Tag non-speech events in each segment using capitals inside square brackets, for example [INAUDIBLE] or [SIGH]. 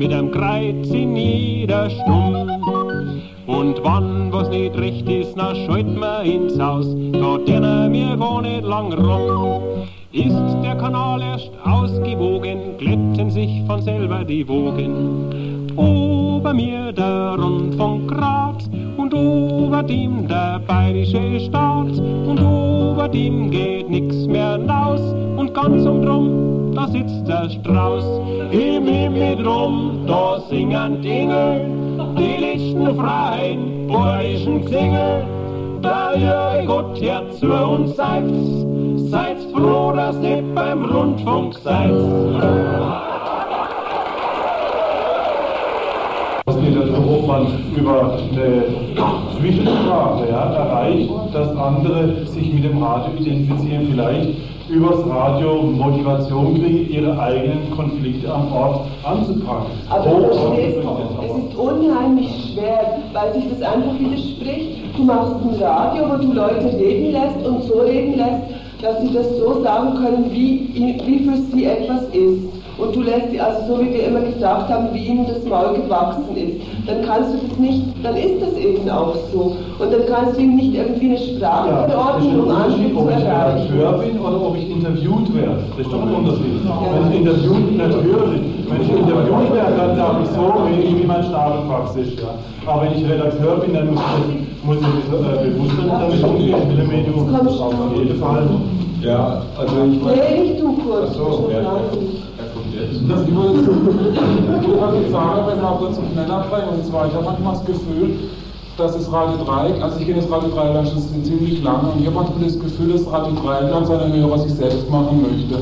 mit einem Kreuz in jeder Stunde. Und wann was nicht recht ist, na schalt man ins Haus, da dienen wir gar nicht lang rum. Ist der Kanal erst ausgewogen, glätten sich von selber die Wogen. Ober mir der Rundfunk Graz und ober dem der bayerische Staat und ober dem geht nix mehr naus und ganz umdrum, da sitzt der Strauß. Bayerischen Gesänge. Da ihr Gott her zu uns seid, seid froh, dass ihr beim Rundfunk seid. ob man über eine Zwischensprache ja, erreicht, dass andere sich mit dem Radio identifizieren, vielleicht übers Radio Motivation kriegen, ihre eigenen Konflikte am Ort anzupacken. Aber du verstehst, es ist unheimlich schwer, weil sich das einfach widerspricht. Du machst ein Radio, wo du Leute reden lässt und so reden lässt, dass sie das so sagen können, wie, wie für sie etwas ist und du lässt sie, also so wie wir immer gesagt haben, wie ihnen das Maul gewachsen ist, dann kannst du das nicht, dann ist das eben auch so. Und dann kannst du ihm nicht irgendwie eine Sprache ja, verordnen, um andere zu erreichen. Ob ich Redakteur bin oder ob ich interviewt werde, das ist doch ein Unterschied. Ja. Wenn ich interviewt, natürlich, wenn ich interviewt werde, dann sage ich so, wie mein Stapelfax ist. Ja. Aber wenn ich Redakteur bin, dann muss ich, muss ich äh, bewusst damit umgehen, ich will Medium auf jeden Fall. Ja, also ich meine... Nee, du kurz. Ach so, ja, das würde ich sagen, wenn wir kurz einen Nenner bringen. Und zwar, ich habe manchmal das Gefühl, dass das Radio Dreieck, also ich kenne das Radio Dreieck schon ziemlich lange und ich habe manchmal das Gefühl, dass Radio Dreieck an seine Hörer sich selbst machen möchte.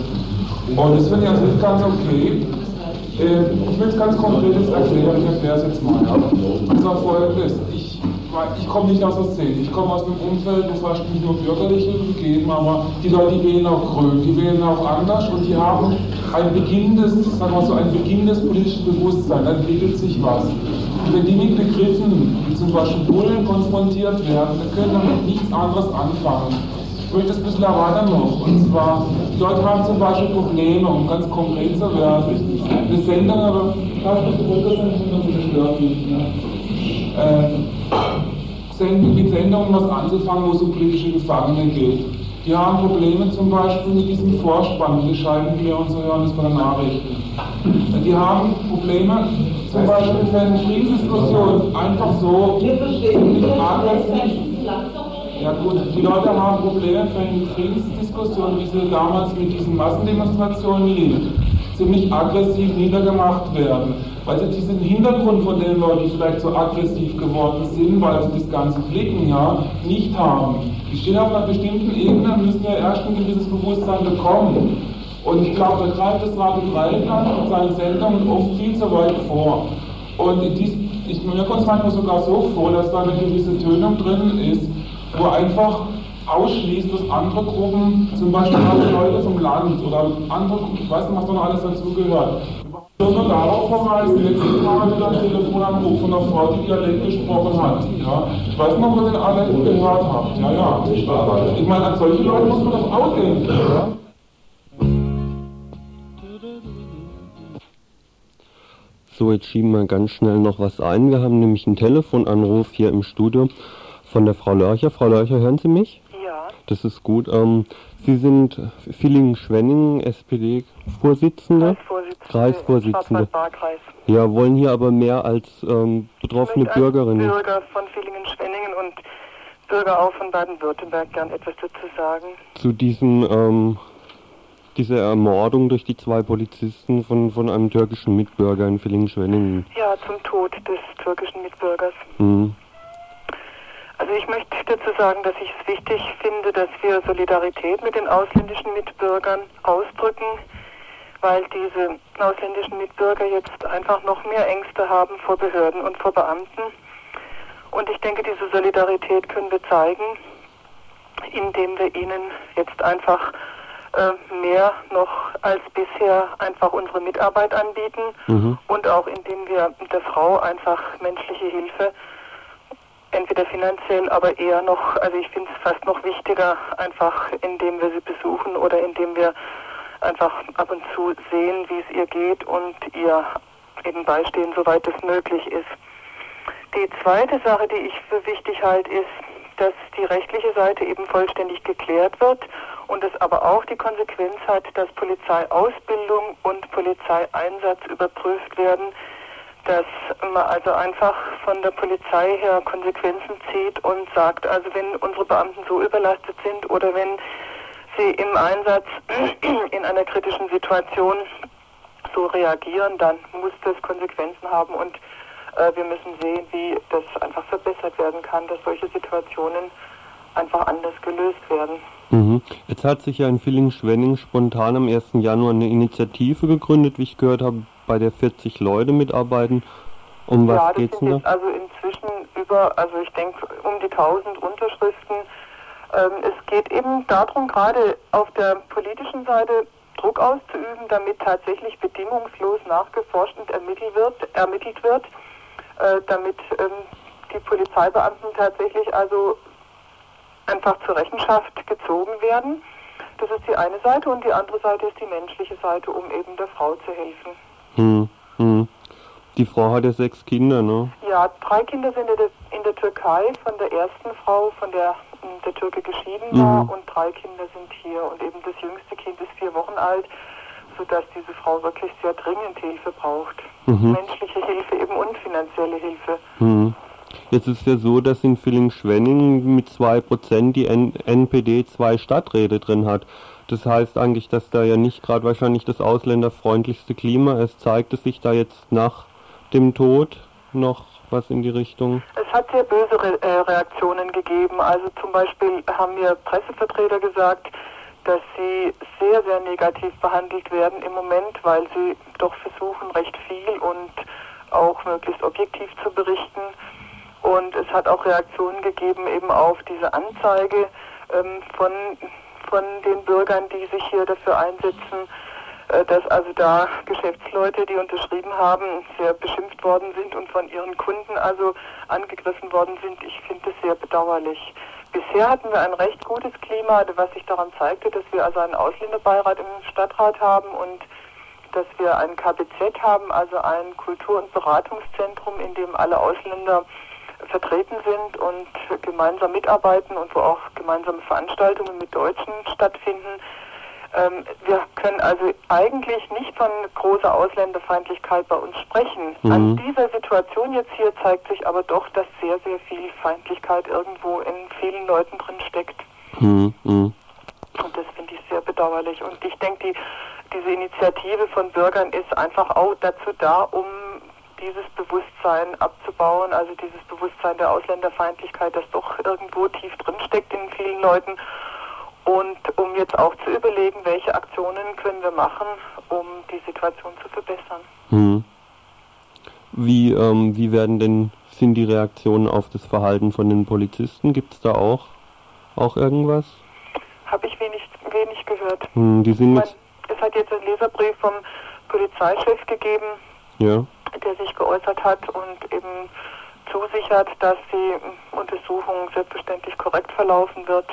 Und das finde ich also nicht ganz okay. Ich will es ganz konkret jetzt erklären, ich erkläre es jetzt mal. Und zwar folgendes. Ich ich komme nicht aus der Szene. Ich komme aus einem Umfeld, wo fast nicht nur bürgerliche gegeben, aber die Leute, wählen auch grün, die wählen auch anders und die haben ein beginnendes, sagen wir so, ein beginnendes politisches Bewusstsein, da entwickelt sich was. Und wenn die mit Begriffen, wie zum Beispiel Bullen, konfrontiert werden, dann können damit nichts anderes anfangen. Ich möchte das ein bisschen erweitern noch. Und zwar, die Leute haben zum Beispiel Probleme, um ganz konkret zu werden. Eine Sendung, aber das wenn das gestört wird. Ne? Ähm, mit Sendungen was anzufangen, wo es um politische Gefangene geht. Die haben Probleme zum Beispiel mit diesem Vorspann, die schalten wir und so hören das von den Nachrichten. Die haben Probleme zum Beispiel, wenn Friedensdiskussionen einfach so ziemlich aggressiv. Ja gut, die Leute haben Probleme, wenn Friedensdiskussionen, wie sie damals mit diesen Massendemonstrationen lief, ziemlich aggressiv niedergemacht werden sie diesen Hintergrund von den Leuten, die vielleicht so aggressiv geworden sind, weil sie das ganze Blicken ja nicht haben. Die stehen auf einer bestimmten Ebene und müssen ja erst ein gewisses Bewusstsein bekommen. Und ich glaube, da greift das Radio Dreieckland mit seinen Sendungen oft viel zu weit vor. Und dies, ich, mir kommt es manchmal sogar so vor, dass da eine gewisse Tönung drin ist, wo einfach ausschließt, dass andere Gruppen, zum Beispiel Leute vom Land oder andere, ich weiß nicht, was da noch alles dazugehört, nur darauf verweisen, letztes Mal wieder Telefonanruf von einer Frau, die Dialekt gesprochen hat. Ja? Ich weiß ob ihr den alle gehört habt. Ja, ja. Ich meine, an solche Leute muss man doch auch denken. Ja? So, jetzt schieben wir ganz schnell noch was ein. Wir haben nämlich einen Telefonanruf hier im Studio von der Frau Lörcher. Frau Lörcher, hören Sie mich? Ja. Das ist gut. Ähm, Sie sind Villingen-Schwenningen, SPD-Vorsitzende. Kreisvorsitzende. Kreisvorsitzende. Ja, wollen hier aber mehr als ähm, betroffene Bürgerinnen. Bürger von Villingen-Schwenningen und Bürger auch von Baden-Württemberg gern etwas dazu sagen. Zu diesem, ähm, dieser Ermordung durch die zwei Polizisten von, von einem türkischen Mitbürger in Villingen-Schwenningen. Ja, zum Tod des türkischen Mitbürgers. Mhm. Also ich möchte dazu sagen, dass ich es wichtig finde, dass wir Solidarität mit den ausländischen Mitbürgern ausdrücken, weil diese ausländischen Mitbürger jetzt einfach noch mehr Ängste haben vor Behörden und vor Beamten. Und ich denke, diese Solidarität können wir zeigen, indem wir ihnen jetzt einfach äh, mehr noch als bisher einfach unsere Mitarbeit anbieten mhm. und auch indem wir der Frau einfach menschliche Hilfe entweder finanziell, aber eher noch, also ich finde es fast noch wichtiger, einfach indem wir sie besuchen oder indem wir einfach ab und zu sehen, wie es ihr geht und ihr eben beistehen, soweit es möglich ist. Die zweite Sache, die ich für wichtig halte, ist, dass die rechtliche Seite eben vollständig geklärt wird und es aber auch die Konsequenz hat, dass Polizeiausbildung und Polizeieinsatz überprüft werden, dass man also einfach von der Polizei her Konsequenzen zieht und sagt, also wenn unsere Beamten so überlastet sind oder wenn sie im Einsatz [CLEARS THROAT] in einer kritischen Situation so reagieren, dann muss das Konsequenzen haben und äh, wir müssen sehen, wie das einfach verbessert werden kann, dass solche Situationen einfach anders gelöst werden. Mhm. Jetzt hat sich ja in Villingen-Schwenning spontan am 1. Januar eine Initiative gegründet, wie ich gehört habe, bei der 40 Leute mitarbeiten. Um was ja, das geht's sind jetzt also inzwischen über, also ich denke um die 1000 Unterschriften. Ähm, es geht eben darum, gerade auf der politischen Seite Druck auszuüben, damit tatsächlich bedingungslos nachgeforscht und ermittelt wird, ermittelt wird äh, damit ähm, die Polizeibeamten tatsächlich also einfach zur Rechenschaft gezogen werden. Das ist die eine Seite und die andere Seite ist die menschliche Seite, um eben der Frau zu helfen. Hm, hm. Die Frau hat ja sechs Kinder, ne? Ja, drei Kinder sind in der, in der Türkei von der ersten Frau, von der der Türke geschieden war Mhm. und drei Kinder sind hier und eben das jüngste Kind ist vier Wochen alt, sodass diese Frau wirklich sehr dringend Hilfe braucht. Mhm. Menschliche Hilfe eben und finanzielle Hilfe. Hm. Jetzt ist ja so, dass in Villingen-Schwenning mit 2% die N NPD zwei Stadträte drin hat. Das heißt eigentlich, dass da ja nicht gerade wahrscheinlich das ausländerfreundlichste Klima ist. Zeigt es sich da jetzt nach dem Tod noch was in die Richtung? Es hat sehr böse Re äh, Reaktionen gegeben. Also zum Beispiel haben mir Pressevertreter gesagt, dass sie sehr, sehr negativ behandelt werden im Moment, weil sie doch versuchen, recht viel und auch möglichst objektiv zu berichten. Und es hat auch Reaktionen gegeben eben auf diese Anzeige ähm, von, von den Bürgern, die sich hier dafür einsetzen, äh, dass also da Geschäftsleute, die unterschrieben haben, sehr beschimpft worden sind und von ihren Kunden also angegriffen worden sind. Ich finde das sehr bedauerlich. Bisher hatten wir ein recht gutes Klima, was sich daran zeigte, dass wir also einen Ausländerbeirat im Stadtrat haben und dass wir ein KBZ haben, also ein Kultur- und Beratungszentrum, in dem alle Ausländer vertreten sind und gemeinsam mitarbeiten und wo auch gemeinsame Veranstaltungen mit Deutschen stattfinden. Ähm, wir können also eigentlich nicht von großer Ausländerfeindlichkeit bei uns sprechen. Mhm. An dieser Situation jetzt hier zeigt sich aber doch, dass sehr, sehr viel Feindlichkeit irgendwo in vielen Leuten drin steckt. Hm, hm. Und das finde ich sehr bedauerlich. Und ich denke, die, diese Initiative von Bürgern ist einfach auch dazu da, um dieses Bewusstsein abzubauen, also dieses Bewusstsein der Ausländerfeindlichkeit, das doch irgendwo tief drin steckt in vielen Leuten. Und um jetzt auch zu überlegen, welche Aktionen können wir machen, um die Situation zu verbessern. Hm. Wie, ähm, wie werden denn, sind die Reaktionen auf das Verhalten von den Polizisten? Gibt es da auch, auch irgendwas? Habe ich wenig, wenig gehört. Hm, die sind Ich meine, es hat jetzt einen Leserbrief vom Polizeichef gegeben, ja, der sich geäußert hat und eben zusichert, dass die Untersuchung selbstverständlich korrekt verlaufen wird.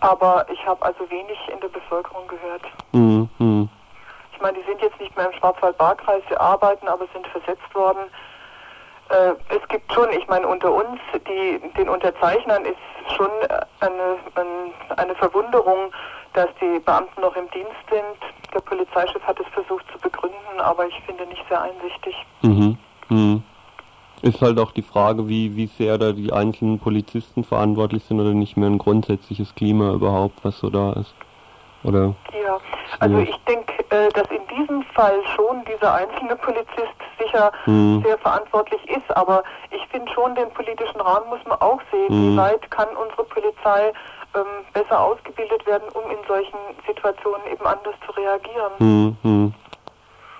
Aber ich habe also wenig in der Bevölkerung gehört. hm, hm. Ich meine, die sind jetzt nicht mehr im Schwarzwald-Baar-Kreis, sie arbeiten, aber sind versetzt worden. Äh, es gibt schon, ich meine, unter uns, die, den Unterzeichnern ist schon eine, ein- eine Verwunderung, dass die Beamten noch im Dienst sind. Der Polizeichef hat es versucht zu begründen, aber ich finde nicht sehr einsichtig. Mhm. Mhm. Ist halt auch die Frage, wie, wie sehr da die einzelnen Polizisten verantwortlich sind oder nicht mehr ein grundsätzliches Klima überhaupt, was so da ist. Oder? Ja, also ich denke, äh, dass in diesem Fall schon dieser einzelne Polizist sicher Mhm. sehr verantwortlich ist, aber ich finde schon, den politischen Rahmen muss man auch sehen. Mhm. Wie weit kann unsere Polizei ähm, besser ausgebildet werden, um in solchen Situationen eben anders zu reagieren? Hm, hm.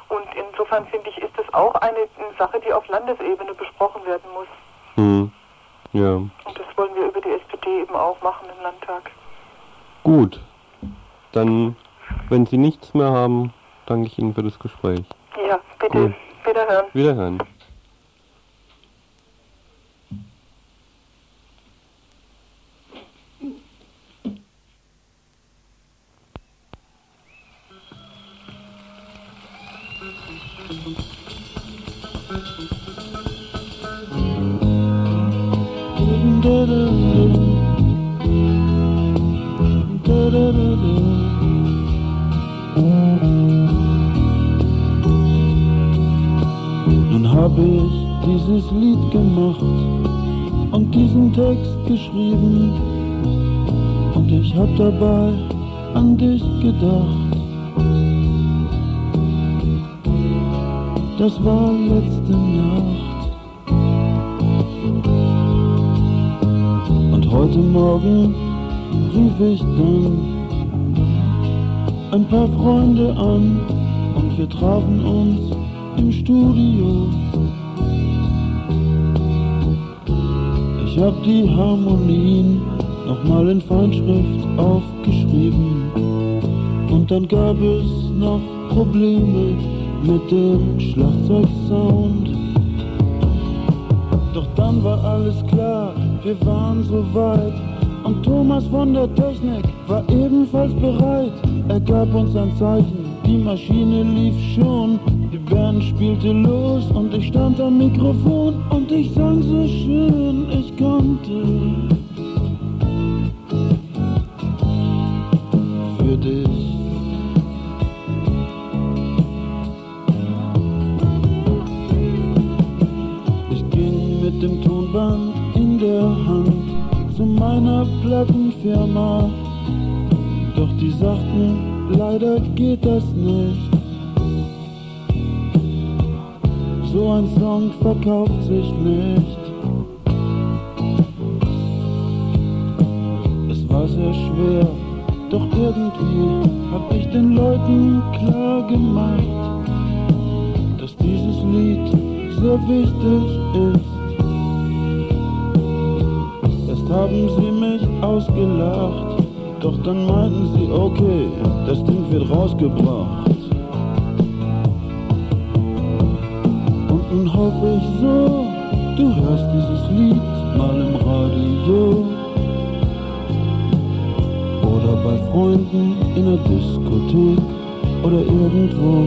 Und insofern finde ich, ist das auch eine, eine Sache, die auf Landesebene besprochen werden muss. Hm. Ja. Und das wollen wir über die SPD eben auch machen im Landtag. Gut. Dann, wenn Sie nichts mehr haben, danke ich Ihnen für das Gespräch. Ja, bitte, Gut. wiederhören. Wiederhören. Dieses Lied gemacht und diesen Text geschrieben und ich hab dabei an dich gedacht. Das war letzte Nacht. Und heute Morgen rief ich dann ein paar Freunde an und wir trafen uns im Studio. Ich hab die Harmonien nochmal in Feinschrift aufgeschrieben. Und dann gab es noch Probleme mit dem Schlagzeugsound. Doch dann war alles klar, wir waren so weit. Und Thomas von der Technik war ebenfalls bereit. Er gab uns ein Zeichen, die Maschine lief schon. Die Band spielte los und ich stand am Mikrofon und ich sang so schön ich konnte. Für dich. Ich ging mit dem Tonband in der Hand zu meiner Plattenfirma. Doch die sagten, leider geht das nicht. So ein Song verkauft sich nicht. Schwer, doch irgendwie hab ich den Leuten klar gemacht, dass dieses Lied sehr wichtig ist. Erst haben sie mich ausgelacht, doch dann meinten sie, okay, das Ding wird rausgebracht. Und nun hoffe ich so, du hörst dieses Lied mal im Radio Freunden in der Diskothek oder irgendwo.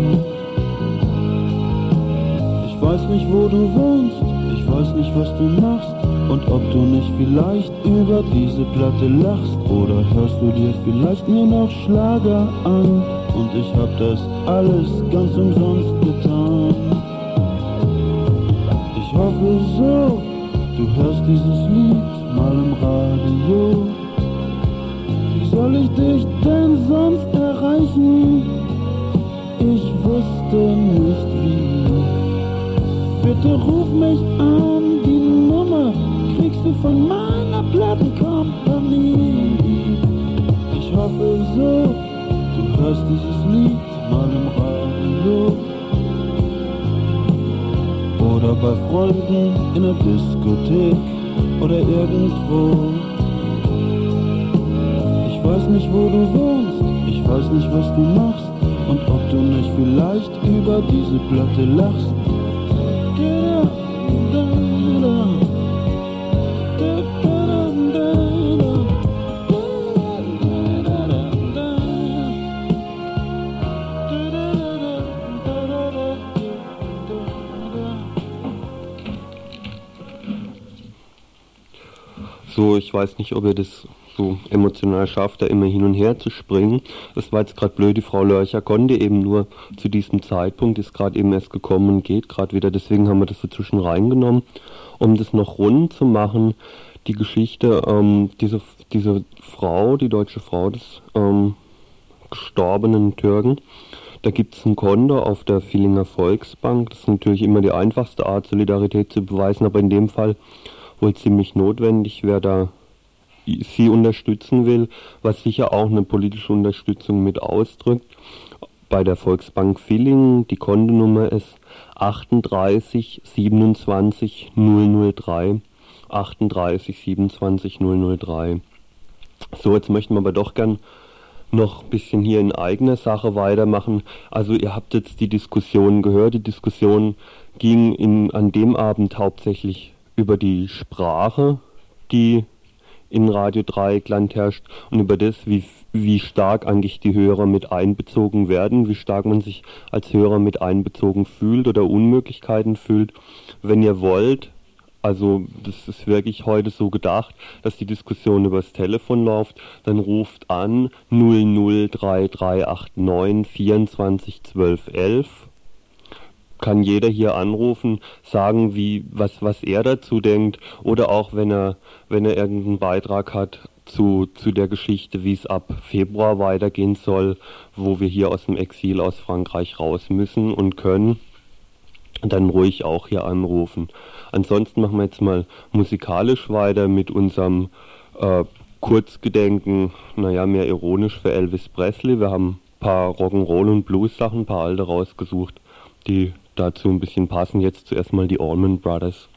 Ich weiß nicht, wo du wohnst, ich weiß nicht, was du machst und ob du nicht vielleicht über diese Platte lachst oder hörst du dir vielleicht nur noch Schlager an und ich hab das alles ganz umsonst getan. Ich hoffe so, du hörst dieses Lied mal im Radio. Soll ich dich denn sonst erreichen? Ich wusste nicht wie. Bitte ruf mich an, die Nummer kriegst du von meiner Plattenkompanie. Ich hoffe so, du hörst dieses Lied mal im Radio. Oder bei Freunden in der Diskothek oder irgendwo. Ich weiß nicht, wo du wohnst, ich weiß nicht, was du machst und ob du nicht vielleicht über diese Platte lachst. So, ich weiß nicht, ob ihr das so emotional schafft, da immer hin und her zu springen. Das war jetzt gerade blöd, die Frau Lörcher konnte eben nur zu diesem Zeitpunkt, ist gerade eben erst gekommen und geht gerade wieder, deswegen haben wir das dazwischen reingenommen, um das noch rund zu machen. Die Geschichte, ähm, diese, diese Frau, die deutsche Frau des ähm, gestorbenen Türken, da gibt es ein Konto auf der Villinger Volksbank. Das ist natürlich immer die einfachste Art, Solidarität zu beweisen, aber in dem Fall wohl ziemlich notwendig, wer da sie unterstützen will, was sicher auch eine politische Unterstützung mit ausdrückt. Bei der Volksbank Villingen, die Kontonummer ist 38 27 003. 38 27 003. So, jetzt möchten wir aber doch gern noch ein bisschen hier in eigener Sache weitermachen. Also ihr habt jetzt die Diskussion gehört. Die Diskussion ging in, an dem Abend hauptsächlich über die Sprache, die in Radio Dreieckland herrscht und über das, wie, wie stark eigentlich die Hörer mit einbezogen werden, wie stark man sich als Hörer mit einbezogen fühlt oder Unmöglichkeiten fühlt. Wenn ihr wollt, Also das ist wirklich heute so gedacht, dass die Diskussion übers Telefon läuft. Dann ruft an 003389 24 12 11. Kann jeder hier anrufen, sagen, wie, was, was er dazu denkt. Oder auch wenn er, wenn er irgendeinen Beitrag hat zu, zu der Geschichte, wie es ab Februar weitergehen soll, wo wir hier aus dem Exil aus Frankreich raus müssen und können, dann ruhig auch hier anrufen. Ansonsten machen wir jetzt mal musikalisch weiter mit unserem äh, Kurzgedenken, naja, mehr ironisch für Elvis Presley. Wir haben ein paar Rock'n'Roll und Blues Sachen, ein paar alte rausgesucht, die dazu ein bisschen passen. Jetzt zuerst mal die Allman Brothers.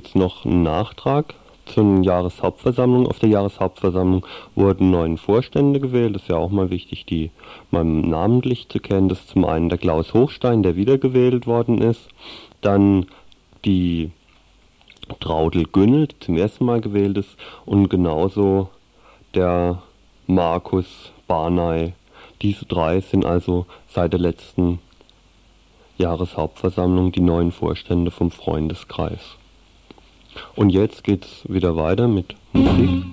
Jetzt noch ein Nachtrag zur Jahreshauptversammlung. Auf der Jahreshauptversammlung wurden neun Vorstände gewählt. Das ist ja auch mal wichtig, die mal namentlich zu kennen. Das ist zum einen der Klaus Hochstein, der wiedergewählt worden ist. Dann die Traudel Günnel, die zum ersten Mal gewählt ist. Und genauso der Markus Barney. Diese drei sind also seit der letzten Jahreshauptversammlung die neuen Vorstände vom Freundeskreis. Und jetzt geht's wieder weiter mit Musik.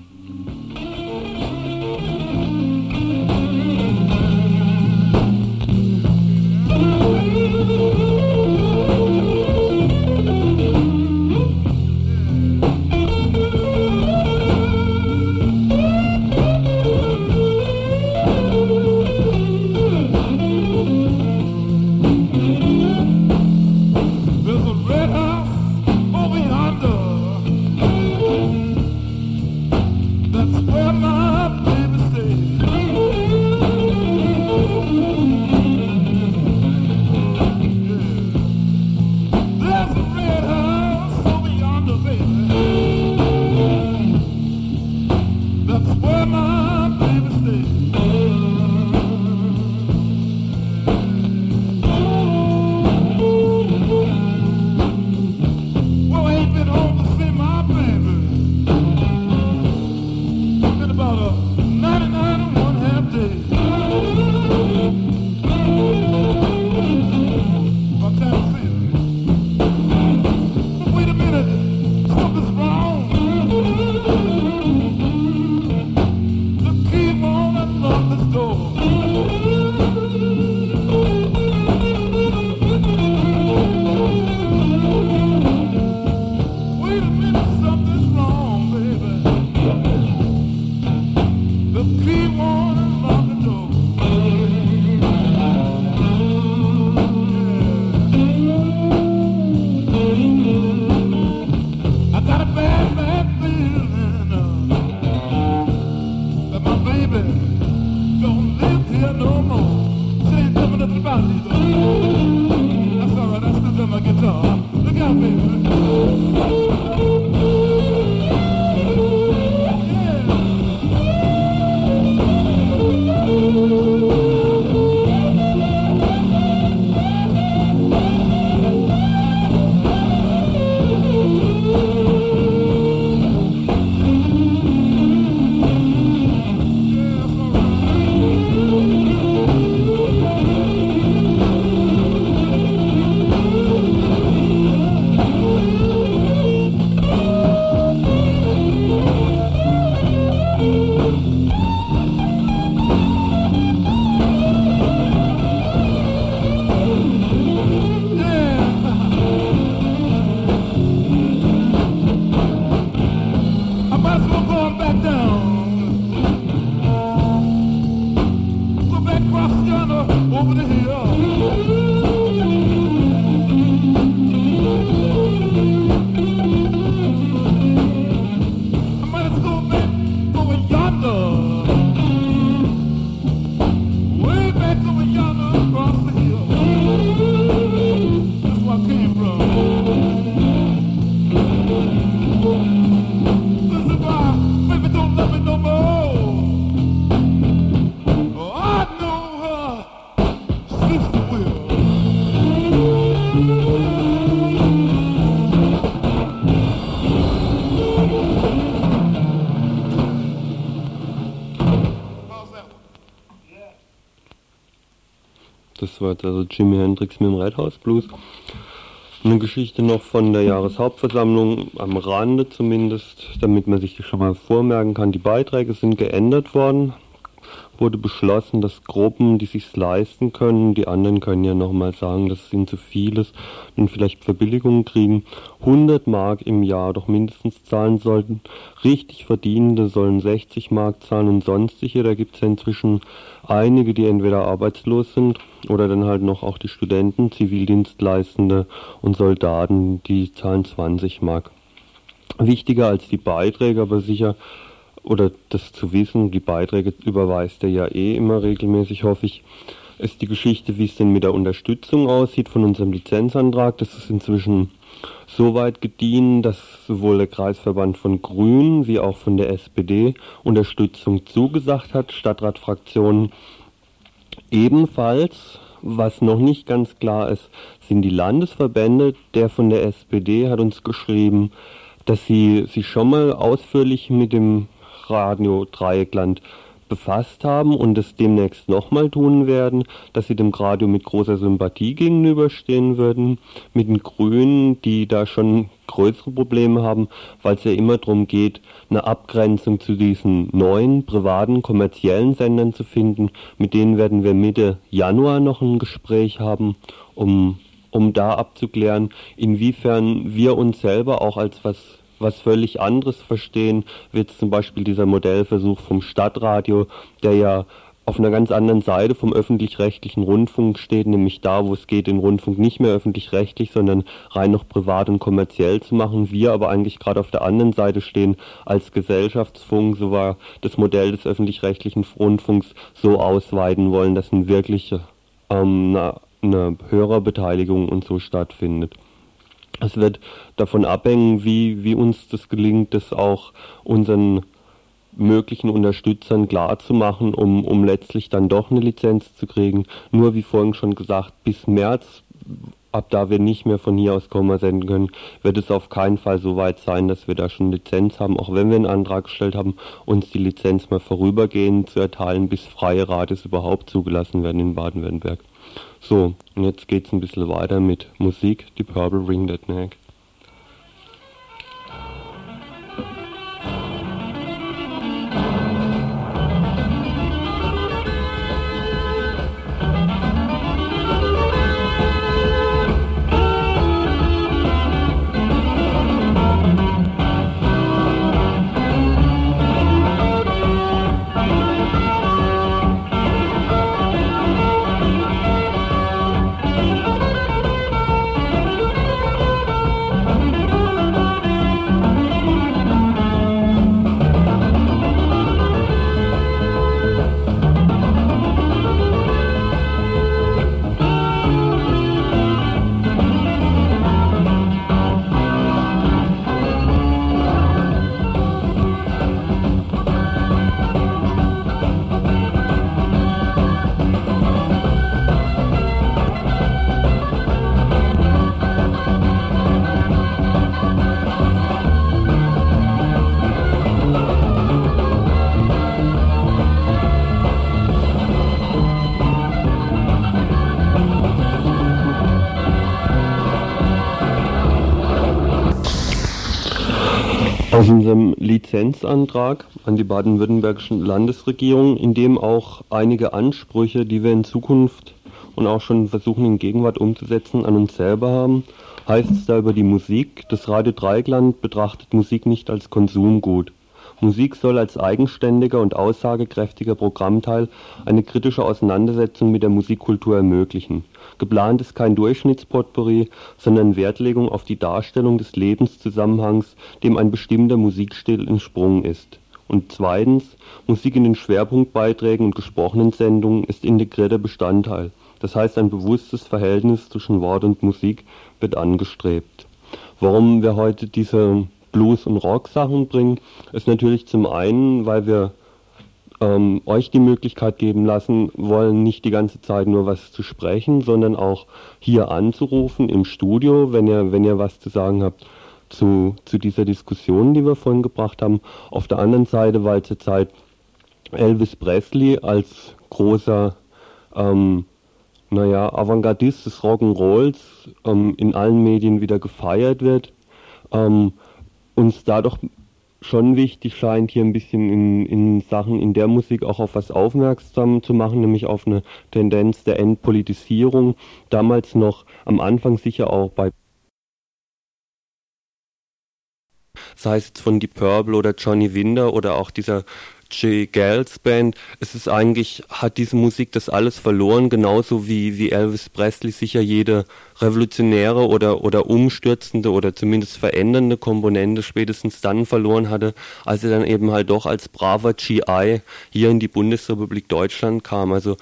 Das war also Jimi Hendrix mit dem Red House Blues. Eine Geschichte noch von der Jahreshauptversammlung, am Rande zumindest, damit man sich das schon mal vormerken kann. Die Beiträge sind geändert worden. Wurde beschlossen, dass Gruppen, die sich leisten können, die anderen können ja nochmal sagen, das sind zu vieles und vielleicht Verbilligungen kriegen, 100 Mark im Jahr doch mindestens zahlen sollten. Richtig Verdienende sollen 60 Mark zahlen und sonstige, da gibt es ja inzwischen einige, die entweder arbeitslos sind oder dann halt noch auch die Studenten, Zivildienstleistende und Soldaten, die zahlen 20 Mark. Wichtiger als die Beiträge, aber sicher oder das zu wissen, die Beiträge überweist er ja eh immer regelmäßig, hoffe ich, ist die Geschichte, wie es denn mit der Unterstützung aussieht von unserem Lizenzantrag. Das ist inzwischen so weit gediehen, dass sowohl der Kreisverband von Grünen wie auch von der SPD Unterstützung zugesagt hat, Stadtratfraktionen ebenfalls. Was noch nicht ganz klar ist, sind die Landesverbände. Der von der SPD hat uns geschrieben, dass sie sich schon mal ausführlich mit dem Radio Dreieckland befasst haben und es demnächst nochmal tun werden, dass sie dem Radio mit großer Sympathie gegenüberstehen würden, mit den Grünen, die da schon größere Probleme haben, weil es ja immer darum geht, eine Abgrenzung zu diesen neuen, privaten, kommerziellen Sendern zu finden. Mit denen werden wir Mitte Januar noch ein Gespräch haben, um, um da abzuklären, inwiefern wir uns selber auch als was was völlig anderes verstehen, wird zum Beispiel dieser Modellversuch vom Stadtradio, der ja auf einer ganz anderen Seite vom öffentlich-rechtlichen Rundfunk steht, nämlich da, wo es geht, den Rundfunk nicht mehr öffentlich-rechtlich, sondern rein noch privat und kommerziell zu machen. Wir aber eigentlich gerade auf der anderen Seite stehen als Gesellschaftsfunk, so war das Modell des öffentlich-rechtlichen Rundfunks so ausweiten wollen, dass eine wirkliche ähm, eine, eine Hörerbeteiligung und so stattfindet. Es wird davon abhängen, wie, wie uns das gelingt, das auch unseren möglichen Unterstützern klar zu machen, um, um letztlich dann doch eine Lizenz zu kriegen. Nur wie vorhin schon gesagt, bis März, ab da wir nicht mehr von hier aus Komma senden können, wird es auf keinen Fall so weit sein, dass wir da schon Lizenz haben, auch wenn wir einen Antrag gestellt haben, uns die Lizenz mal vorübergehend zu erteilen, bis freie Radios überhaupt zugelassen werden in Baden-Württemberg. So, und jetzt geht's ein bisschen weiter mit Musik, die Purple Ring That Neck. Aus unserem Lizenzantrag an die baden-württembergische Landesregierung, in dem auch einige Ansprüche, die wir in Zukunft und auch schon versuchen in Gegenwart umzusetzen, an uns selber haben, heißt es da über die Musik, das Radio Dreieckland betrachtet Musik nicht als Konsumgut. Musik soll als eigenständiger und aussagekräftiger Programmteil eine kritische Auseinandersetzung mit der Musikkultur ermöglichen. Geplant ist kein Durchschnittspotpourri, sondern Wertlegung auf die Darstellung des Lebenszusammenhangs, dem ein bestimmter Musikstil entsprungen ist. Und zweitens, Musik in den Schwerpunktbeiträgen und gesprochenen Sendungen ist integrierter Bestandteil. Das heißt, ein bewusstes Verhältnis zwischen Wort und Musik wird angestrebt. Warum wir heute diese Blues- und Rock-Sachen bringen, ist natürlich zum einen, weil wir ähm, euch die Möglichkeit geben lassen wollen, nicht die ganze Zeit nur was zu sprechen, sondern auch hier anzurufen im Studio, wenn ihr, wenn ihr was zu sagen habt zu, zu dieser Diskussion, die wir vorhin gebracht haben. Auf der anderen Seite, weil zurzeit Elvis Presley als großer, ähm, naja, Avantgardist des Rock'n'Rolls ähm, in allen Medien wieder gefeiert wird, ähm, uns dadurch schon wichtig scheint, hier ein bisschen in, in Sachen in der Musik auch auf was aufmerksam zu machen, nämlich auf eine Tendenz der Entpolitisierung. Damals noch am Anfang sicher auch bei sei es von Deep Purple oder Johnny Winder oder auch dieser J. Gales Band, es ist eigentlich, hat diese Musik das alles verloren, genauso wie, wie Elvis Presley sicher jede revolutionäre oder, oder umstürzende oder zumindest verändernde Komponente spätestens dann verloren hatte, als er dann eben halt doch als braver GI hier in die Bundesrepublik Deutschland kam. Also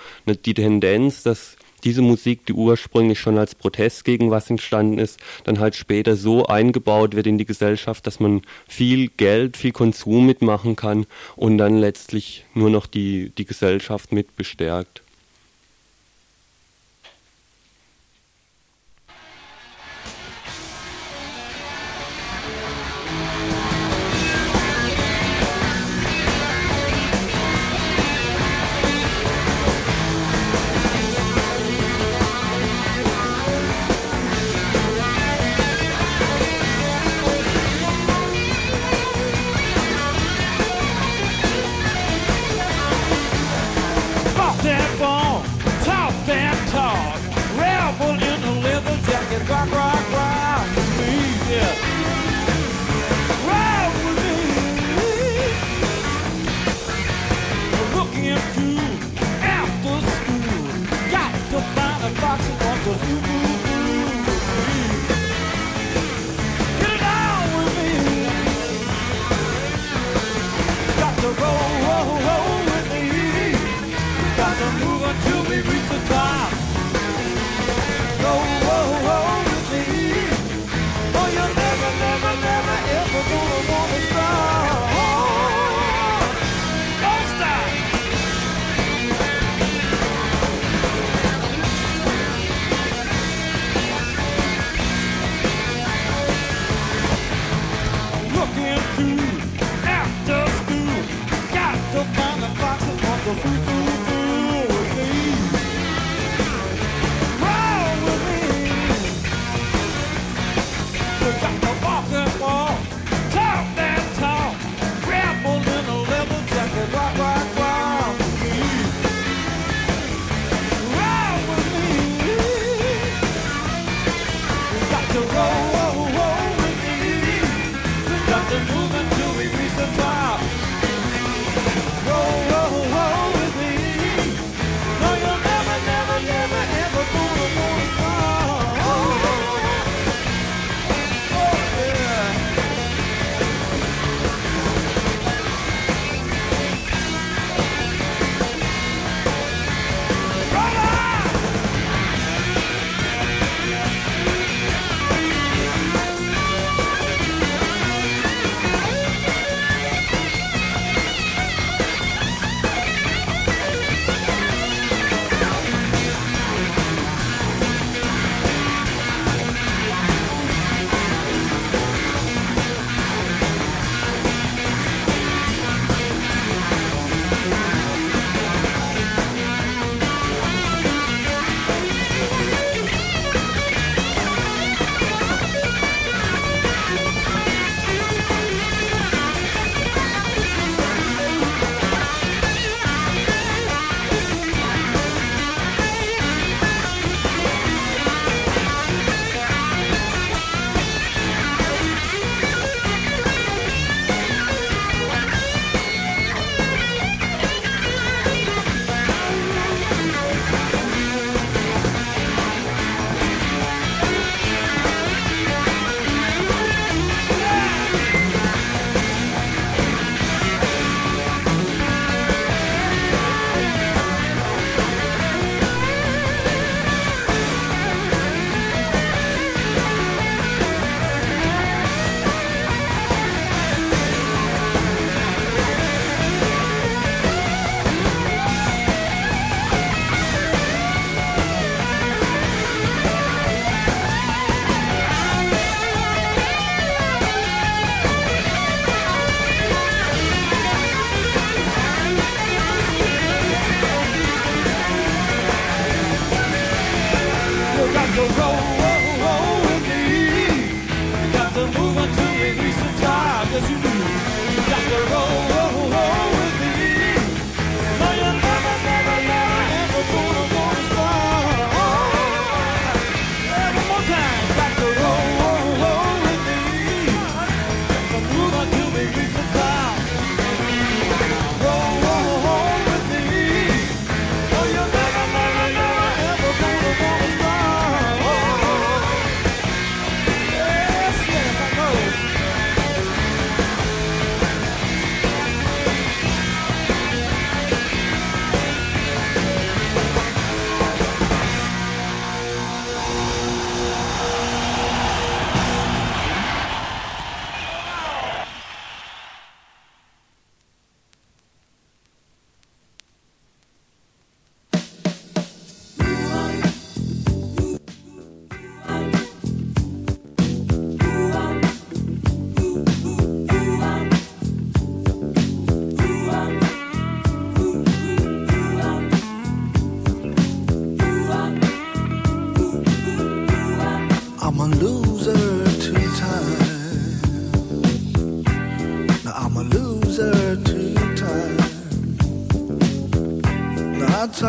die Tendenz, dass diese Musik, die ursprünglich schon als Protest gegen was entstanden ist, dann halt später so eingebaut wird in die Gesellschaft, dass man viel Geld, viel Konsum mitmachen kann und dann letztlich nur noch die, die Gesellschaft mit bestärkt. walking through after school. Got to find the boxes of the fruit.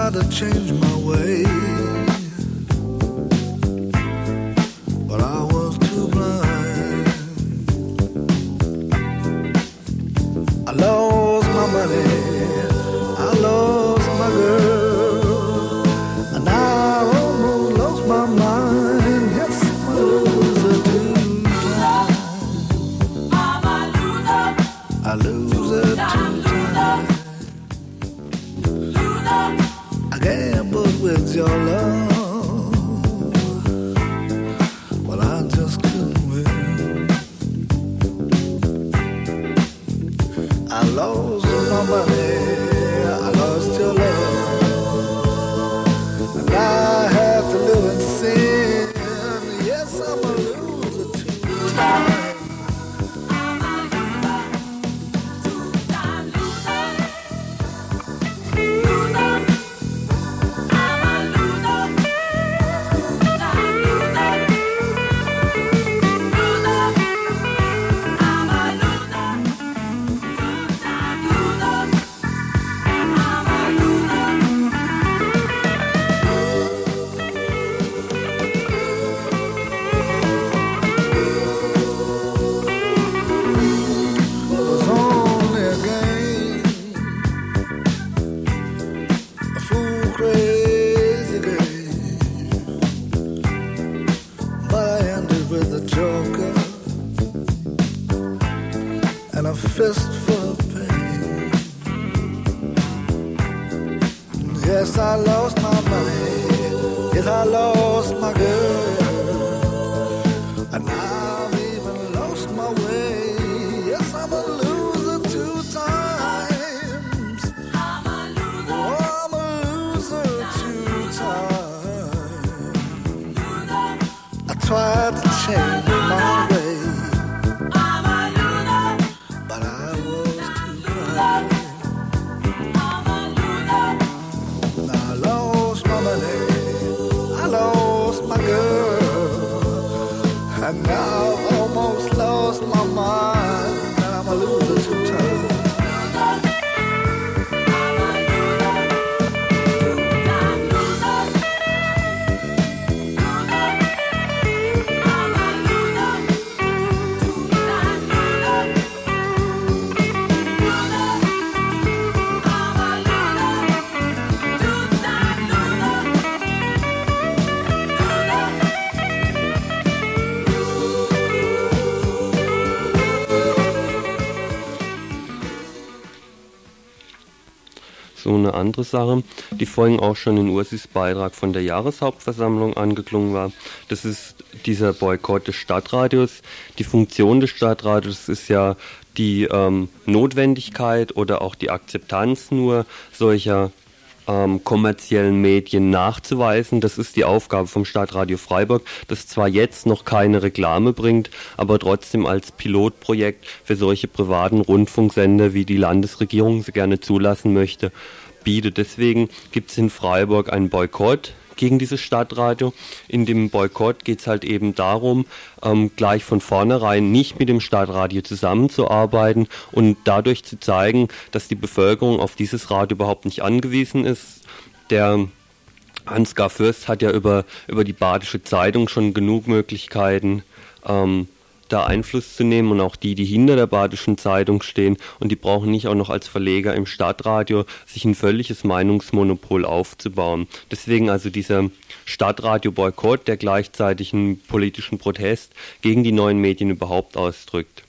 To change my fistful of pain. Yes, I lost my money. Yes, I lost my girl. So eine andere Sache, die vorhin auch schon in Ursis Beitrag von der Jahreshauptversammlung angeklungen war. Das ist dieser Boykott des Stadtradios. Die Funktion des Stadtradios ist ja die ähm, Notwendigkeit oder auch die Akzeptanz nur solcher ähm, kommerziellen Medien nachzuweisen. Das ist die Aufgabe vom Stadtradio Freiburg, das zwar jetzt noch keine Reklame bringt, aber trotzdem als Pilotprojekt für solche privaten Rundfunksender, wie die Landesregierung sie gerne zulassen möchte, bietet. Deswegen gibt es in Freiburg einen Boykott gegen dieses Stadtradio. In dem Boykott geht es halt eben darum, ähm, gleich von vornherein nicht mit dem Stadtradio zusammenzuarbeiten und dadurch zu zeigen, dass die Bevölkerung auf dieses Radio überhaupt nicht angewiesen ist. Der Ansgar Fürst hat ja über, über die Badische Zeitung schon genug Möglichkeiten, ähm, da Einfluss zu nehmen und auch die, die hinter der Badischen Zeitung stehen und die brauchen nicht auch noch als Verleger im Stadtradio sich ein völliges Meinungsmonopol aufzubauen. Deswegen also dieser Stadtradio-Boykott, der gleichzeitig einen politischen Protest gegen die neuen Medien überhaupt ausdrückt.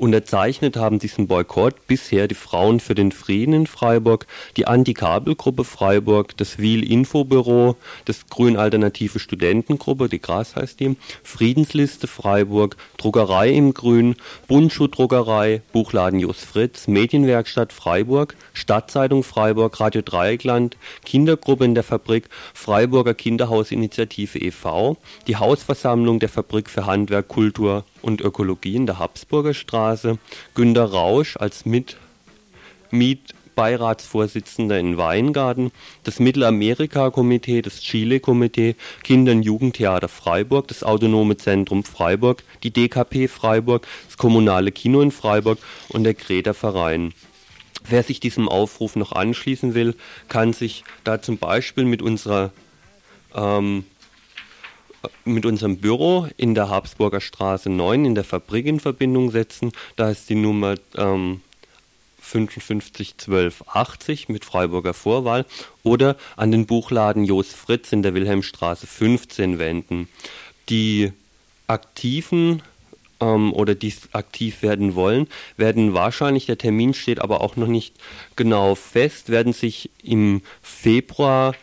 Unterzeichnet haben diesen Boykott bisher die Frauen für den Frieden in Freiburg, die Antikabelgruppe Freiburg, das Wiel Infobüro, das Grün-Alternative Studentengruppe, die Gras heißt die, Friedensliste Freiburg, Druckerei im Grün, Bundschuh-Druckerei, Buchladen Jos Fritz, Medienwerkstatt Freiburg, Stadtzeitung Freiburg, Radio Dreieckland, Kindergruppe in der Fabrik, Freiburger Kinderhausinitiative e.V., die Hausversammlung der Fabrik für Handwerk, Kultur und Ökologie in der Habsburger Straße, Günter Rausch als Mit Mietbeiratsvorsitzender in Weingarten, das Mittelamerika-Komitee, das Chile-Komitee, Kinder- und Jugendtheater Freiburg, das Autonome Zentrum Freiburg, die DKP Freiburg, das Kommunale Kino in Freiburg und der Greta Verein. Wer sich diesem Aufruf noch anschließen will, kann sich da zum Beispiel mit unserer ähm, mit unserem Büro in der Habsburger Straße 9 in der Fabrik in Verbindung setzen. Da ist die Nummer ähm, 55 12 80 mit Freiburger Vorwahl oder an den Buchladen Jos Fritz in der Wilhelmstraße 15 wenden. Die Aktiven ähm, oder die aktiv werden wollen, werden wahrscheinlich, der Termin steht aber auch noch nicht genau fest, werden sich im Februar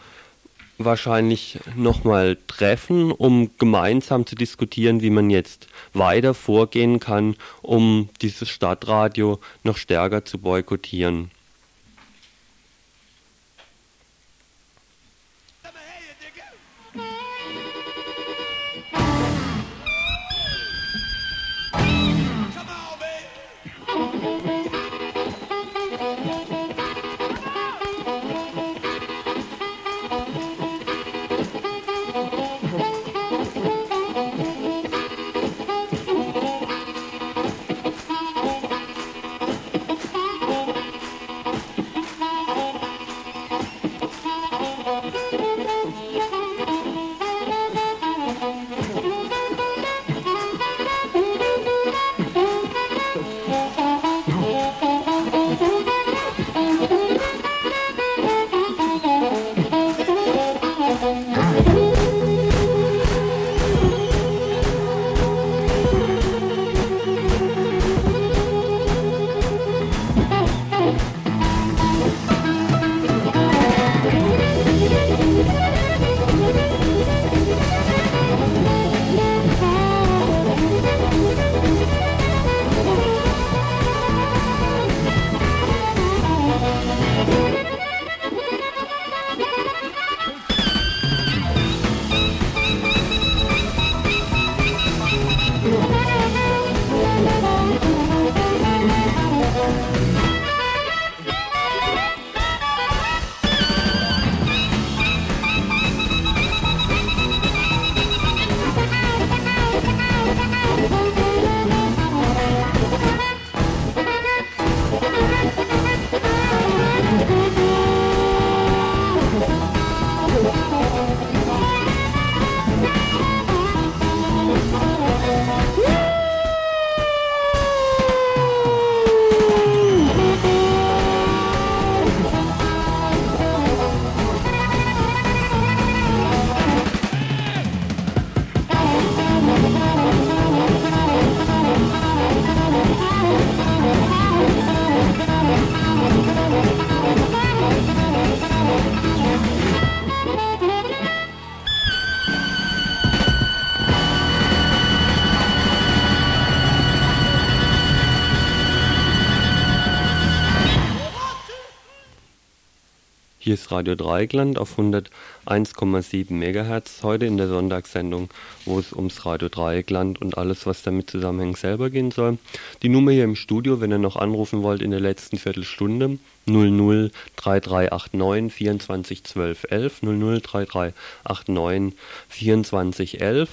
wahrscheinlich nochmal treffen, um gemeinsam zu diskutieren, wie man jetzt weiter vorgehen kann, um dieses Stadtradio noch stärker zu boykottieren. Radio Dreieckland auf 101,7 MHz heute in der Sonntagssendung, wo es ums Radio Dreieckland und alles, was damit zusammenhängt, selber gehen soll. Die Nummer hier im Studio, wenn ihr noch anrufen wollt in der letzten Viertelstunde, 003389 24 12 11, 003389 24 11.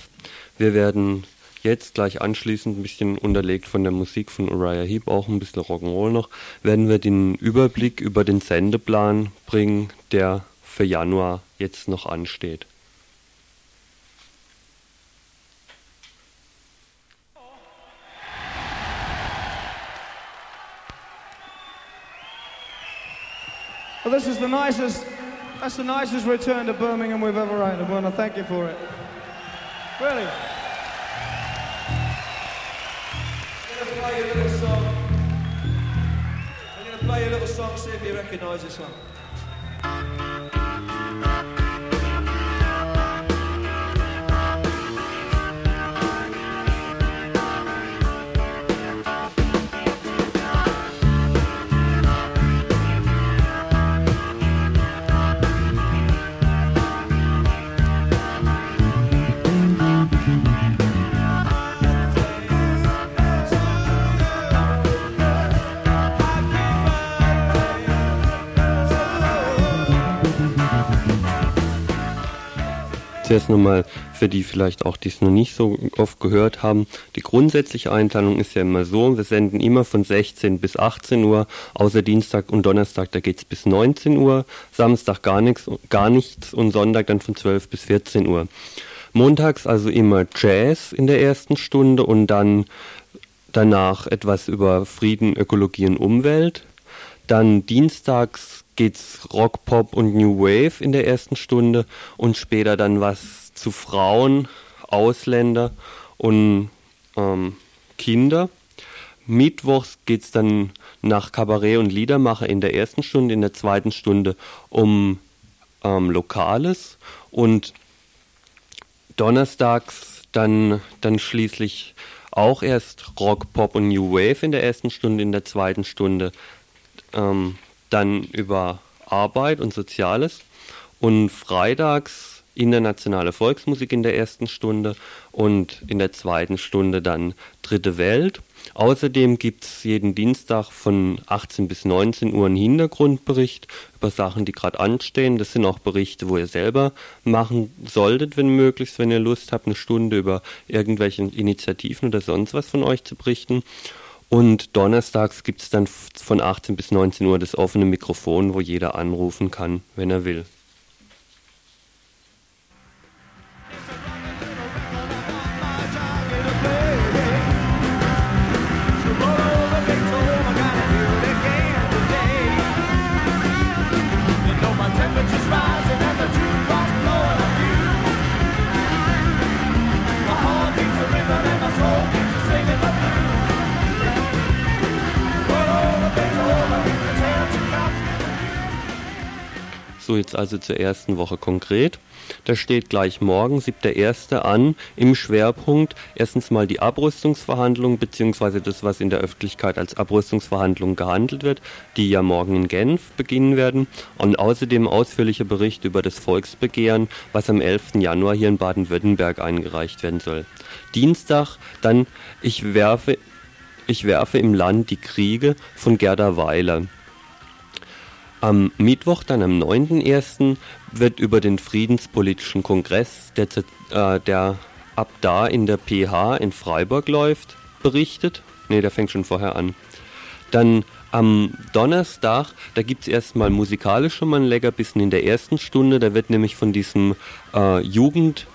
Wir werden jetzt gleich anschließend ein bisschen unterlegt von der Musik von Uriah Heep, auch ein bisschen Rock'n'Roll noch, werden wir den Überblick über den Sendeplan bringen, der für Januar jetzt noch ansteht. Well, this is the nicest, that's the nicest return to Birmingham we've ever had. I want to thank you for it. Really. going to play a little song. I'm going to play a little song, see if you recognise this one. Zuerst nochmal für die vielleicht auch, die es noch nicht so oft gehört haben. Die grundsätzliche Einteilung ist ja immer so, wir senden immer von 16 bis 18 Uhr, außer Dienstag und Donnerstag, da geht es bis 19 Uhr, Samstag gar nichts, gar nichts und Sonntag dann von 12 bis 14 Uhr. Montags also immer Jazz in der ersten Stunde und dann danach etwas über Frieden, Ökologie und Umwelt. Dann dienstags geht's Rock, Pop und New Wave in der ersten Stunde und später dann was zu Frauen, Ausländer und ähm, Kinder. Mittwochs geht's dann nach Kabarett und Liedermacher in der ersten Stunde, in der zweiten Stunde um ähm, Lokales und donnerstags dann, dann schließlich auch erst Rock, Pop und New Wave in der ersten Stunde, in der zweiten Stunde ähm, dann über Arbeit und Soziales und freitags internationale Volksmusik in der ersten Stunde und in der zweiten Stunde dann Dritte Welt. Außerdem gibt es jeden Dienstag von 18 bis 19 Uhr einen Hintergrundbericht über Sachen, die gerade anstehen. Das sind auch Berichte, wo ihr selber machen solltet, wenn möglichst, wenn ihr Lust habt, eine Stunde über irgendwelche Initiativen oder sonst was von euch zu berichten. Und donnerstags gibt es dann von 18 bis 19 Uhr das offene Mikrofon, wo jeder anrufen kann, wenn er will. Jetzt also zur ersten Woche konkret. Da steht gleich morgen, 7.1. an, im Schwerpunkt erstens mal die Abrüstungsverhandlungen, beziehungsweise das, was in der Öffentlichkeit als Abrüstungsverhandlungen gehandelt wird, die ja morgen in Genf beginnen werden. Und außerdem ausführlicher Bericht über das Volksbegehren, was am 11. Januar hier in Baden-Württemberg eingereicht werden soll. Dienstag dann, ich werfe, ich werfe im Land die Kriege von Gerda Weiler. Am Mittwoch, dann am 9.1., wird über den Friedenspolitischen Kongress, der, äh, der ab da in der PH in Freiburg läuft, berichtet. Ne, der fängt schon vorher an. Dann am Donnerstag, da gibt es erstmal musikalisch schon mal ein Leckerbissen in der ersten Stunde. Da wird nämlich von diesem äh, Jugend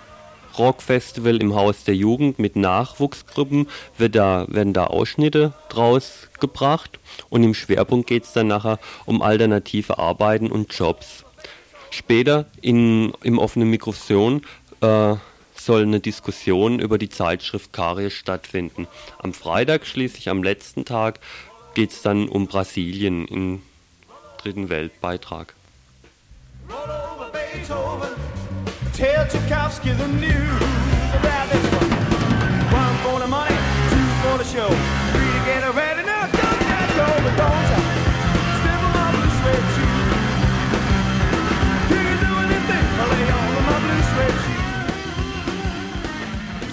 Rockfestival im Haus der Jugend mit Nachwuchsgruppen wird da, werden da Ausschnitte draus gebracht und im Schwerpunkt geht es dann nachher um alternative Arbeiten und Jobs. Später in, im offenen Mikrofon äh, soll eine Diskussion über die Zeitschrift Karies stattfinden. Am Freitag schließlich, am letzten Tag, geht es dann um Brasilien im dritten Weltbeitrag. Roll over Beethoven. Tell Tchaikovsky the news about this one. One for the money, two for the show. Three to get ready now, don't get go, but don't you step on blue suede shoe. You can do anything, lay on my blue suede shoe.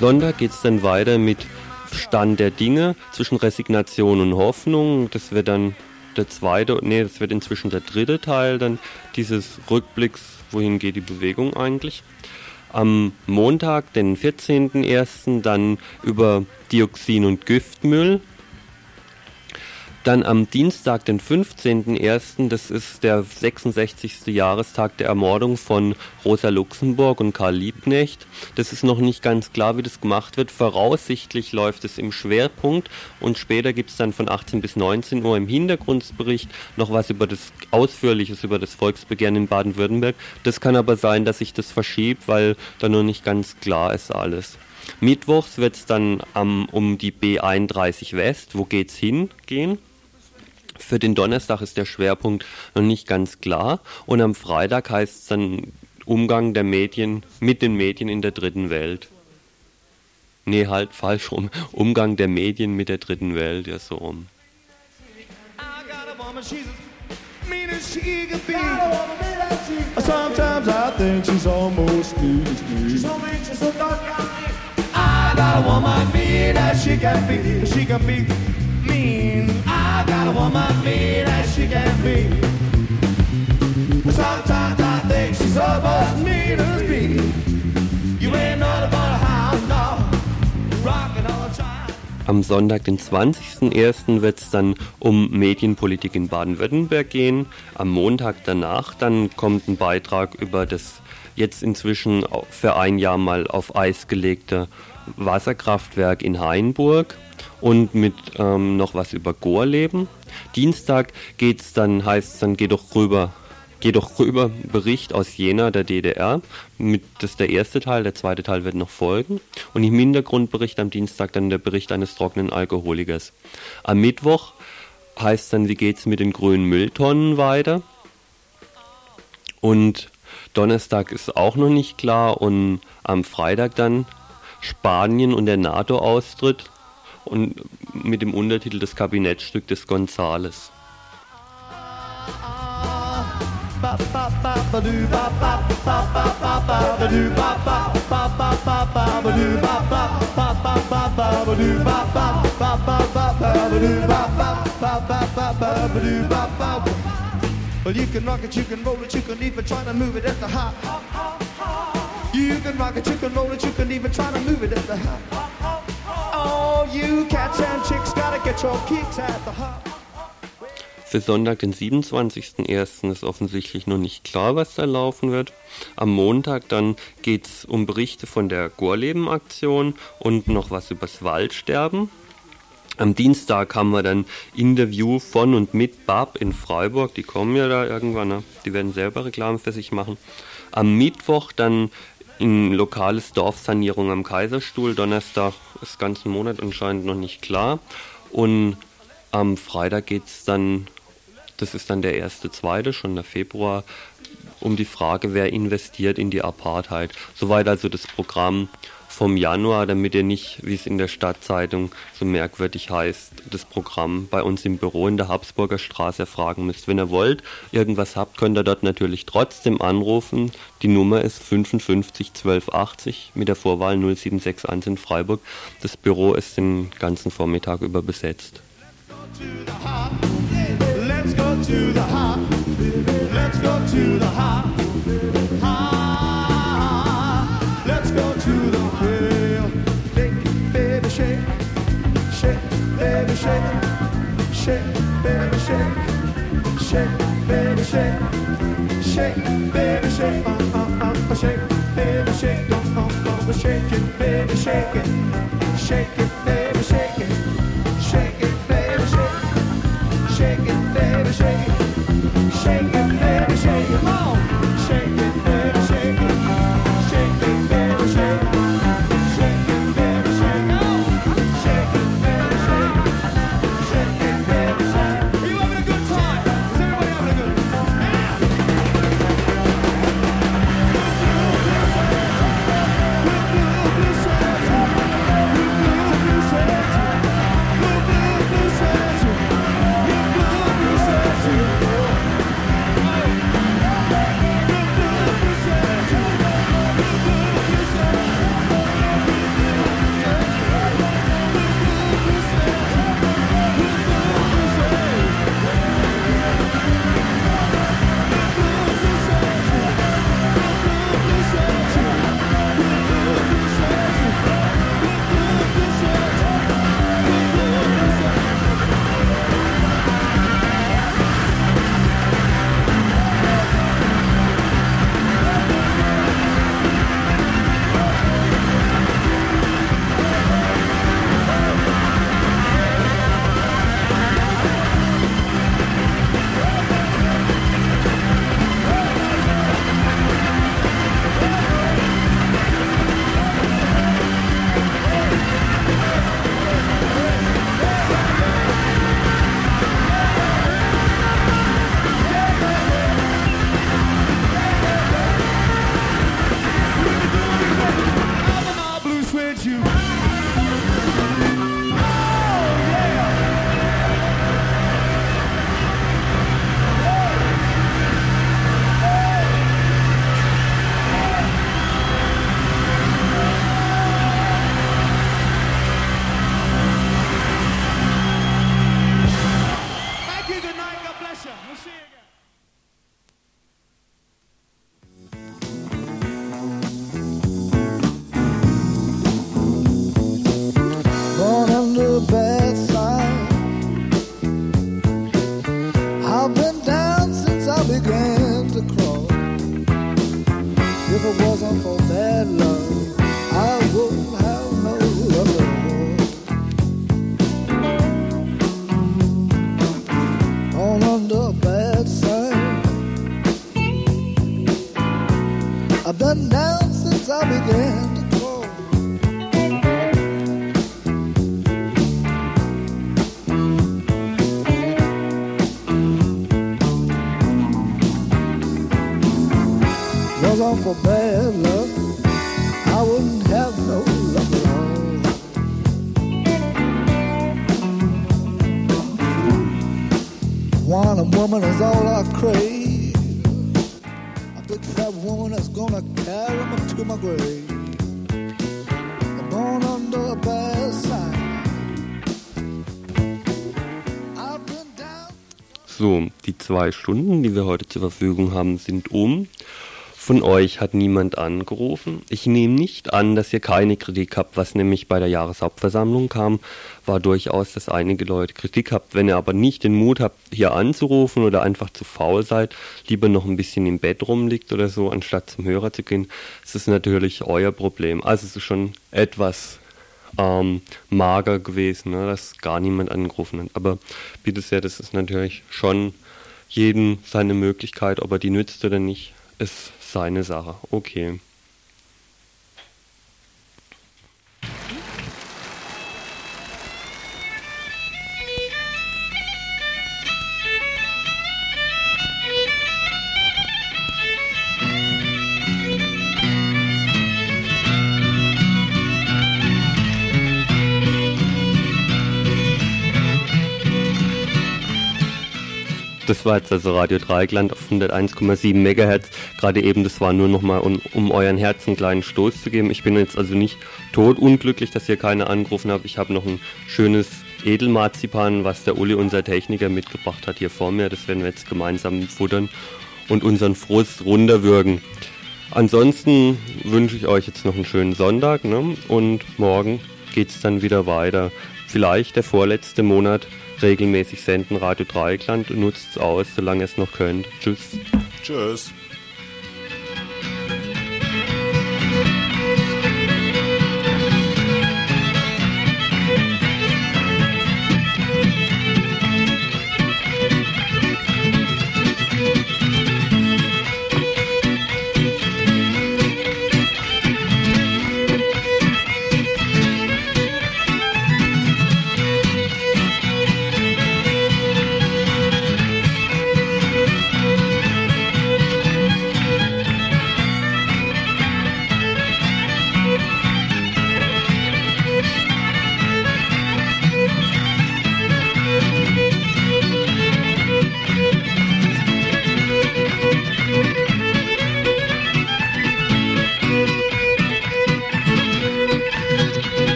Sonntag geht's dann weiter mit Stand der Dinge zwischen Resignation und Hoffnung. Das wird dann der zweite, nee, das wird inzwischen der dritte Teil dann dieses Rückblicks, wohin geht die Bewegung eigentlich am Montag, den 14.01., dann über Dioxin und Giftmüll dann am Dienstag, den 15.01., das ist der 66. Jahrestag der Ermordung von Rosa Luxemburg und Karl Liebknecht. Das ist noch nicht ganz klar, wie das gemacht wird. Voraussichtlich läuft es im Schwerpunkt und später gibt es dann von 18 bis 19 Uhr im Hintergrundbericht noch was über das Ausführliches über das Volksbegehren in Baden-Württemberg. Das kann aber sein, dass sich das verschiebt, weil da noch nicht ganz klar ist alles. Mittwochs wird es dann um, die B31 West, wo geht's hin, gehen. Für den Donnerstag ist der Schwerpunkt noch nicht ganz klar und am Freitag heißt es dann Umgang der Medien mit den Medien in der dritten Welt. Nee, halt falsch rum. Umgang der Medien mit der dritten Welt, ja so rum. Sometimes I think she's almost me. She's so mean, she's so dark. I got a woman mean as she can be. She can be mean. Got a woman mean as she can be. Sometimes I think she's almost mean as me. You ain't all about a hound dog, rockin' all the time. Am Sonntag, den 20.01., wird es dann um Medienpolitik in Baden-Württemberg gehen. Am Montag danach dann kommt ein Beitrag über das jetzt inzwischen für ein Jahr mal auf Eis gelegte Wasserkraftwerk in Hainburg und mit ähm, noch was über Gorleben. Dienstag geht's dann, heißt es dann, geh doch rüber Geh doch rüber, Bericht aus Jena, der DDR. Mit, das ist der erste Teil, der zweite Teil wird noch folgen. Und im Hintergrundbericht am Dienstag dann der Bericht eines trockenen Alkoholikers. Am Mittwoch heißt dann, wie geht's mit den grünen Mülltonnen weiter. Und Donnerstag ist auch noch nicht klar und am Freitag dann Spanien und der NATO-Austritt und mit dem Untertitel das Kabinettstück des Gonzales. Well, you can rock it, you can roll it, you can even try to move it at the hop. You can rock it, you can roll it, you can even try to move it at the hop. Für Sonntag, den 27.01. ist offensichtlich noch nicht klar, was da laufen wird. Am Montag dann geht es um Berichte von der Gorleben-Aktion und noch was übers Waldsterben. Am Dienstag haben wir dann Interview von und mit Bab in Freiburg. Die kommen ja da irgendwann, ne? die werden selber Reklame für sich machen. Am Mittwoch dann in lokales Dorfsanierung am Kaiserstuhl. Donnerstag ist ganzen Monat anscheinend noch nicht klar. Und am Freitag geht es dann das ist dann der erste, zweite, schon der Februar, um die Frage, wer investiert in die Apartheid. Soweit also das Programm vom Januar, damit ihr nicht, wie es in der Stadtzeitung so merkwürdig heißt, das Programm bei uns im Büro in der Habsburger Straße erfragen müsst. Wenn ihr wollt, irgendwas habt, könnt ihr dort natürlich trotzdem anrufen. Die Nummer ist 55 1280 mit der Vorwahl 0761 in Freiburg. Das Büro ist den ganzen Vormittag über besetzt. to the hop. Let's go to the hop. Shake, baby, shake. Shake, baby, shake. Shake, baby, shake. Uh, uh, uh, shake, baby, shake. Uh, uh, uh, shake it, baby, shake it. Shake it, baby, shake it. Shake it, baby, shake. Shake it, baby, shake. Shake Fat woman that's gonna carry me to my grave. So, die zwei Stunden, die wir heute zur Verfügung haben, sind um. Von euch hat niemand angerufen. Ich nehme nicht an, dass ihr keine Kritik habt. Was nämlich bei der Jahreshauptversammlung kam, war durchaus, dass einige Leute Kritik habt. Wenn ihr aber nicht den Mut habt, hier anzurufen oder einfach zu faul seid, lieber noch ein bisschen im Bett rumliegt oder so, anstatt zum Hörer zu gehen, ist das natürlich euer Problem. Also es ist schon etwas ähm, mager gewesen, ne, dass gar niemand angerufen hat. Aber bitte sehr, das ist natürlich schon jedem seine Möglichkeit, ob er die nützt oder nicht, ist seine Sache. Okay. Das war jetzt also Radio Dreigland auf 101,7 Megahertz. Gerade eben, das war nur nochmal, um, um euren Herzen einen kleinen Stoß zu geben. Ich bin jetzt also nicht totunglücklich, dass ihr keine angerufen habt. Ich habe noch ein schönes Edelmarzipan, was der Uli, unser Techniker, mitgebracht hat hier vor mir. Das werden wir jetzt gemeinsam futtern und unseren Frust runterwürgen. Ansonsten wünsche ich euch jetzt noch einen schönen Sonntag ne? und morgen geht's dann wieder weiter. Vielleicht der vorletzte Monat regelmäßig senden Radio Dreieckland. Nutzt es aus, solange es noch könnt. Tschüss. Tschüss.